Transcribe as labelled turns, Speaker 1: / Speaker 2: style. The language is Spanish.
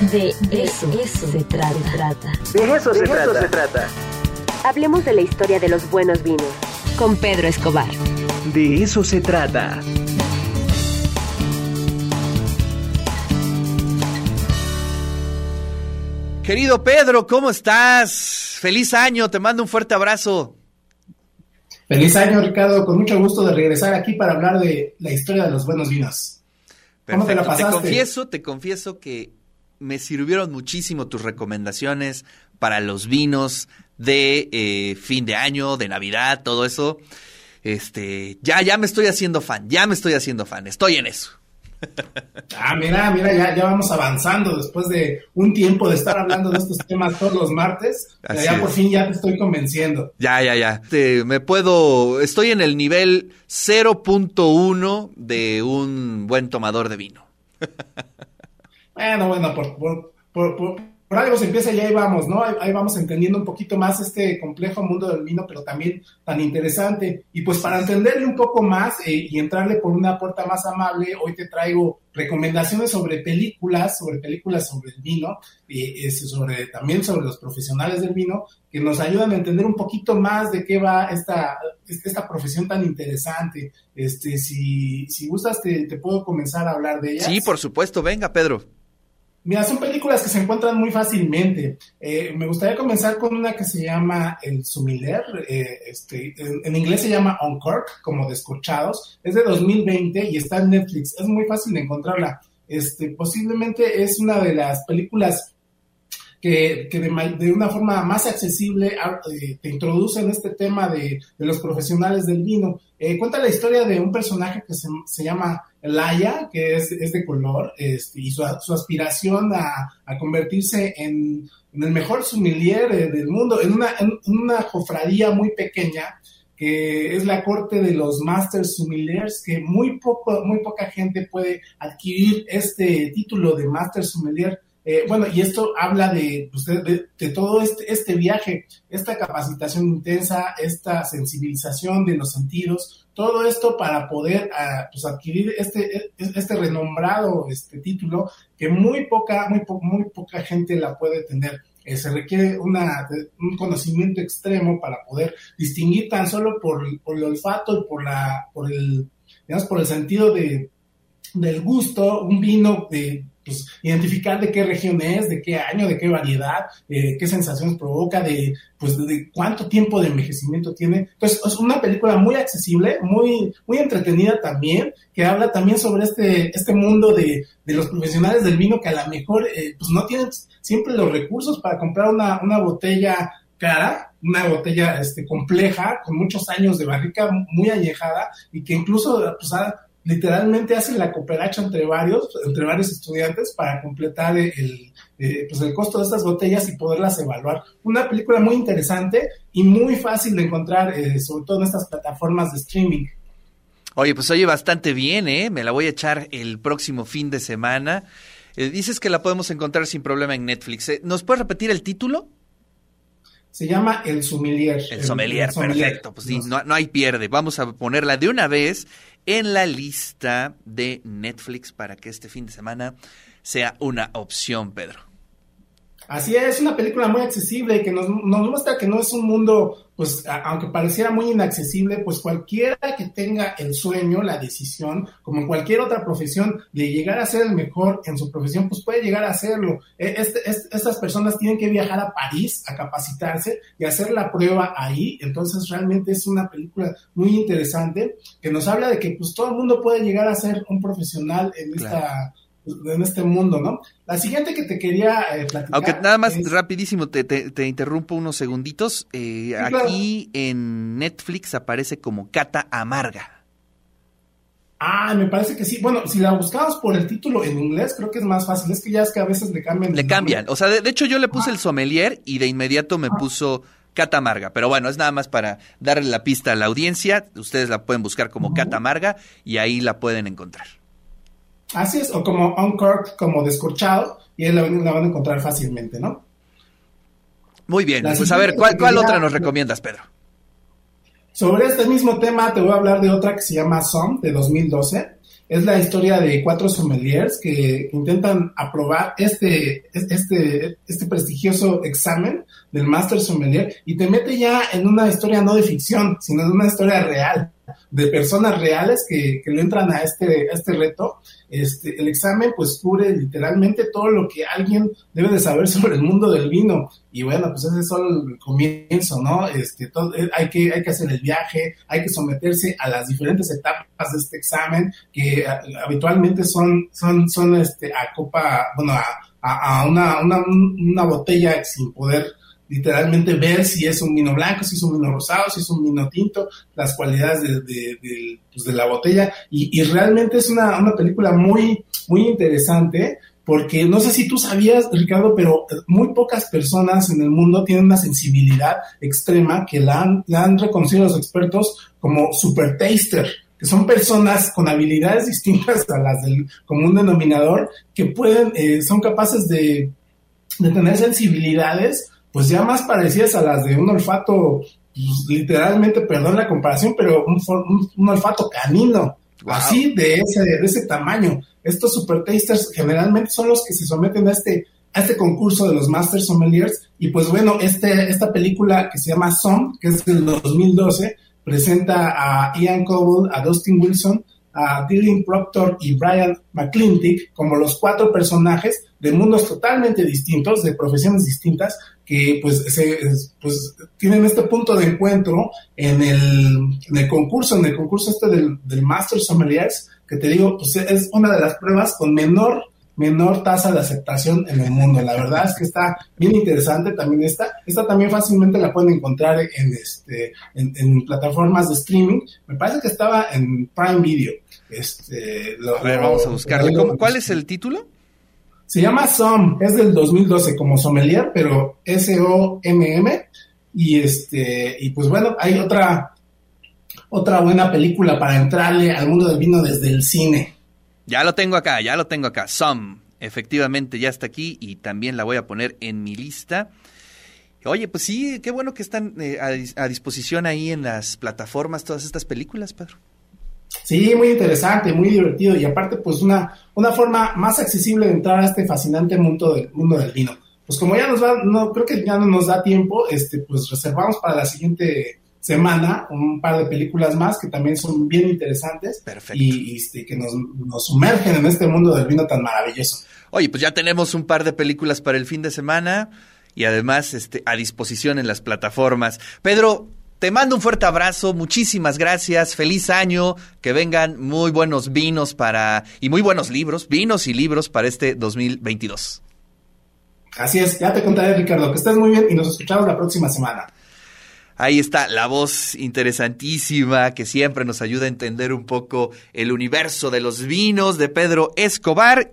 Speaker 1: De eso, eso se trata.
Speaker 2: De eso, se, trata. se trata.
Speaker 1: Hablemos de la historia de los buenos vinos con Pedro Escobar.
Speaker 2: De eso se trata.
Speaker 3: Querido Pedro, ¿cómo estás? Feliz año, te mando un fuerte abrazo.
Speaker 4: Feliz año, Ricardo, con mucho gusto de regresar aquí para hablar de la historia de los buenos vinos.
Speaker 3: ¿Cómo te la pasaste? Te confieso, te confieso que me sirvieron muchísimo tus recomendaciones para los vinos de eh, fin de año, de Navidad, todo eso. Este, ya, ya me estoy haciendo fan, ya me estoy haciendo fan, estoy en eso.
Speaker 4: Ah, mira, mira, ya, ya vamos avanzando después de un tiempo de estar hablando de estos temas todos los martes. ya por fin ya te estoy convenciendo.
Speaker 3: Ya, ya, ya. me puedo, estoy en el nivel 0.1 de un buen tomador de vino.
Speaker 4: bueno, bueno, por, por, algo se empieza y ahí vamos, ¿no? Ahí, vamos entendiendo un poquito más este complejo mundo del vino, pero también tan interesante. Y pues para entenderle un poco más eh, y entrarle por una puerta más amable, hoy te traigo recomendaciones sobre películas, sobre películas sobre el vino, y sobre, también sobre los profesionales del vino, que nos ayudan a entender un poquito más de qué va esta, esta profesión tan interesante. Este, si, si gustas, te, te puedo comenzar a hablar de ellas.
Speaker 3: Sí, por supuesto, venga, Pedro.
Speaker 4: Mira, son películas que se encuentran muy fácilmente. Eh, me gustaría comenzar con una que se llama El Sumiller, eh, este, en, inglés se llama On Cork, como descorchados. Es de 2020 y está en Netflix. Es muy fácil de encontrarla. Este, posiblemente es una de las películas que, de, una forma más accesible ah, eh, te introduce en este tema de, los profesionales del vino. cuenta la historia de un personaje que se, se llama Laia, que es, de color, este, y su, aspiración a, convertirse en, el mejor sommelier del mundo, en una, en una cofradía muy pequeña, que es la corte de los Masters Sommeliers, que muy, poco, muy poca gente puede adquirir este título de Master Sommelier eh, bueno, y esto habla de, pues, de, todo este, este, viaje, esta capacitación intensa, esta sensibilización de los sentidos, todo esto para poder ah, pues, adquirir este, e, este renombrado este título que muy poca, muy, muy poca gente la puede tener. Eh, se requiere una, un conocimiento extremo para poder distinguir tan solo por, por el olfato y por la, por el, digamos, por el sentido de, del gusto, un vino de pues, identificar de qué región es, de qué año, de qué variedad, eh, qué sensaciones provoca, de, pues, de cuánto tiempo de envejecimiento tiene. Entonces, es una película muy accesible, muy, muy entretenida también, que habla también sobre este, este mundo de, de los profesionales del vino que a lo mejor eh, pues no tienen siempre los recursos para comprar una, una botella cara, una botella este, compleja, con muchos años de barrica, muy añejada, y que incluso pues, ha literalmente hacen la cooperacha entre varios, entre varios estudiantes para completar el, eh, pues el costo de estas botellas y poderlas evaluar. Una película muy interesante y muy fácil de encontrar, eh, sobre todo en estas plataformas de streaming.
Speaker 3: Oye, pues oye bastante bien, ¿eh? Me la voy a echar el próximo fin de semana. Eh, dices que la podemos encontrar sin problema en Netflix. ¿Nos puedes repetir el título?
Speaker 4: Se llama El Sommelier.
Speaker 3: El, Sommelier, perfecto. Pues sí, no, no hay pierde. Vamos a ponerla de una vez en la lista de Netflix para que este fin de semana sea una opción, Pedro.
Speaker 4: Así es, una película muy accesible que nos, nos, muestra que no es un mundo, pues, aunque pareciera muy inaccesible, pues cualquiera que tenga el sueño, la decisión, como en cualquier otra profesión, de llegar a ser el mejor en su profesión, pues puede llegar a hacerlo. E, este, estas personas tienen que viajar a París a capacitarse y hacer la prueba ahí. Entonces, realmente es una película muy interesante que nos habla de que, pues, todo el mundo puede llegar a ser un profesional en esta en este mundo, ¿no? La siguiente que te quería eh, platicar.
Speaker 3: Aunque nada más rapidísimo, te, te, interrumpo unos segunditos. Eh, aquí en Netflix aparece como Cata Amarga.
Speaker 4: Ah, me parece que sí. Bueno, si la buscamos por el título en inglés, creo que es más fácil. Es que ya es que a veces le cambian.
Speaker 3: Le cambian. O sea, de, hecho yo le puse el sommelier y de inmediato me puso Cata Amarga. Pero bueno, es nada más para darle la pista a la audiencia. Ustedes la pueden buscar como Cata Amarga y ahí la pueden encontrar.
Speaker 4: Así es, o como uncorked, como descorchado, y ahí la, van a encontrar fácilmente, ¿no?
Speaker 3: Muy bien, pues a ver, ¿cuál, ¿cuál otra nos recomiendas, Pedro?
Speaker 4: Sobre este mismo tema te voy a hablar de otra que se llama Som, de 2012. es la historia de cuatro sommeliers que intentan aprobar este, este, este prestigioso examen del Master Sommelier y te mete ya en una historia no de ficción, sino en una historia real de personas reales que, que entran a este, a este reto este, el examen pues cubre literalmente todo lo que alguien debe de saber sobre el mundo del vino. Y bueno, pues ese es solo el comienzo, ¿no? Este, eh, hay, que, hay que hacer el viaje, hay que someterse a las diferentes etapas de este examen, que habitualmente son, son, son este, a copa, bueno, a, a, una, una, una botella sin poder literalmente ver si es un vino blanco, si es un vino rosado, si es un vino tinto, las cualidades de, de, pues de la botella. Y, y, realmente es una, una película muy, muy interesante porque no sé si tú sabías, Ricardo, pero muy pocas personas en el mundo tienen una sensibilidad extrema que la han, la han reconocido los expertos como super taster que son personas con habilidades distintas a las del común denominador, que pueden, eh, son capaces de, de tener sensibilidades pues ya más parecidas a las de un olfato, pues, literalmente, perdón la comparación, pero un, olfato canino, así de ese, de ese tamaño. Estos super tasters generalmente son los que se someten a este, a este concurso de los Master Sommeliers. Y pues bueno, este, esta película que se llama Som, que es del 2012, presenta a Ian Coble, a Dustin Wilson, a Dylan Proctor y Brian McClintic como los cuatro personajes de mundos totalmente distintos, de profesiones distintas, que pues, se, pues tienen este punto de encuentro en el, en el concurso, en el concurso este del, del Master Sommeliers, que te digo, pues es una de las pruebas con menor menor tasa de aceptación en el mundo. La verdad es que está bien interesante también esta. Esta también fácilmente la pueden encontrar en, este, en, plataformas de streaming. Me parece que estaba en Prime Video. Este,
Speaker 3: a ver, vamos a buscarlo. ¿Cuál es el título?
Speaker 4: Se llama SOM, es del 2012 como sommelier, pero S-O-M-M. Y este, y pues bueno, hay otra, otra buena película para entrarle al mundo del vino desde el cine.
Speaker 3: Ya lo tengo acá, ya lo tengo acá. Some, efectivamente ya está aquí y también la voy a poner en mi lista. Oye, pues sí, qué bueno que están eh, a, disposición ahí en las plataformas todas estas películas, Pedro.
Speaker 4: Sí, muy interesante, muy divertido y aparte pues una, una forma más accesible de entrar a este fascinante mundo del, mundo del vino. Pues como ya nos va, no, creo que ya no nos da tiempo, este, pues reservamos para la siguiente semana un par de películas más que también son bien interesantes y, este, que nos, sumergen en este mundo del vino tan maravilloso.
Speaker 3: Oye, pues ya tenemos un par de películas para el fin de semana y además este, a disposición en las plataformas. Pedro, te mando un fuerte abrazo, muchísimas gracias, feliz año, que vengan muy buenos vinos para y muy buenos libros, vinos y libros para este 2022.
Speaker 4: Así es, ya te contaré Ricardo, que estés muy bien y nos escuchamos la próxima semana.
Speaker 3: Ahí está la voz interesantísima que siempre nos ayuda a entender un poco el universo de los vinos de Pedro Escobar.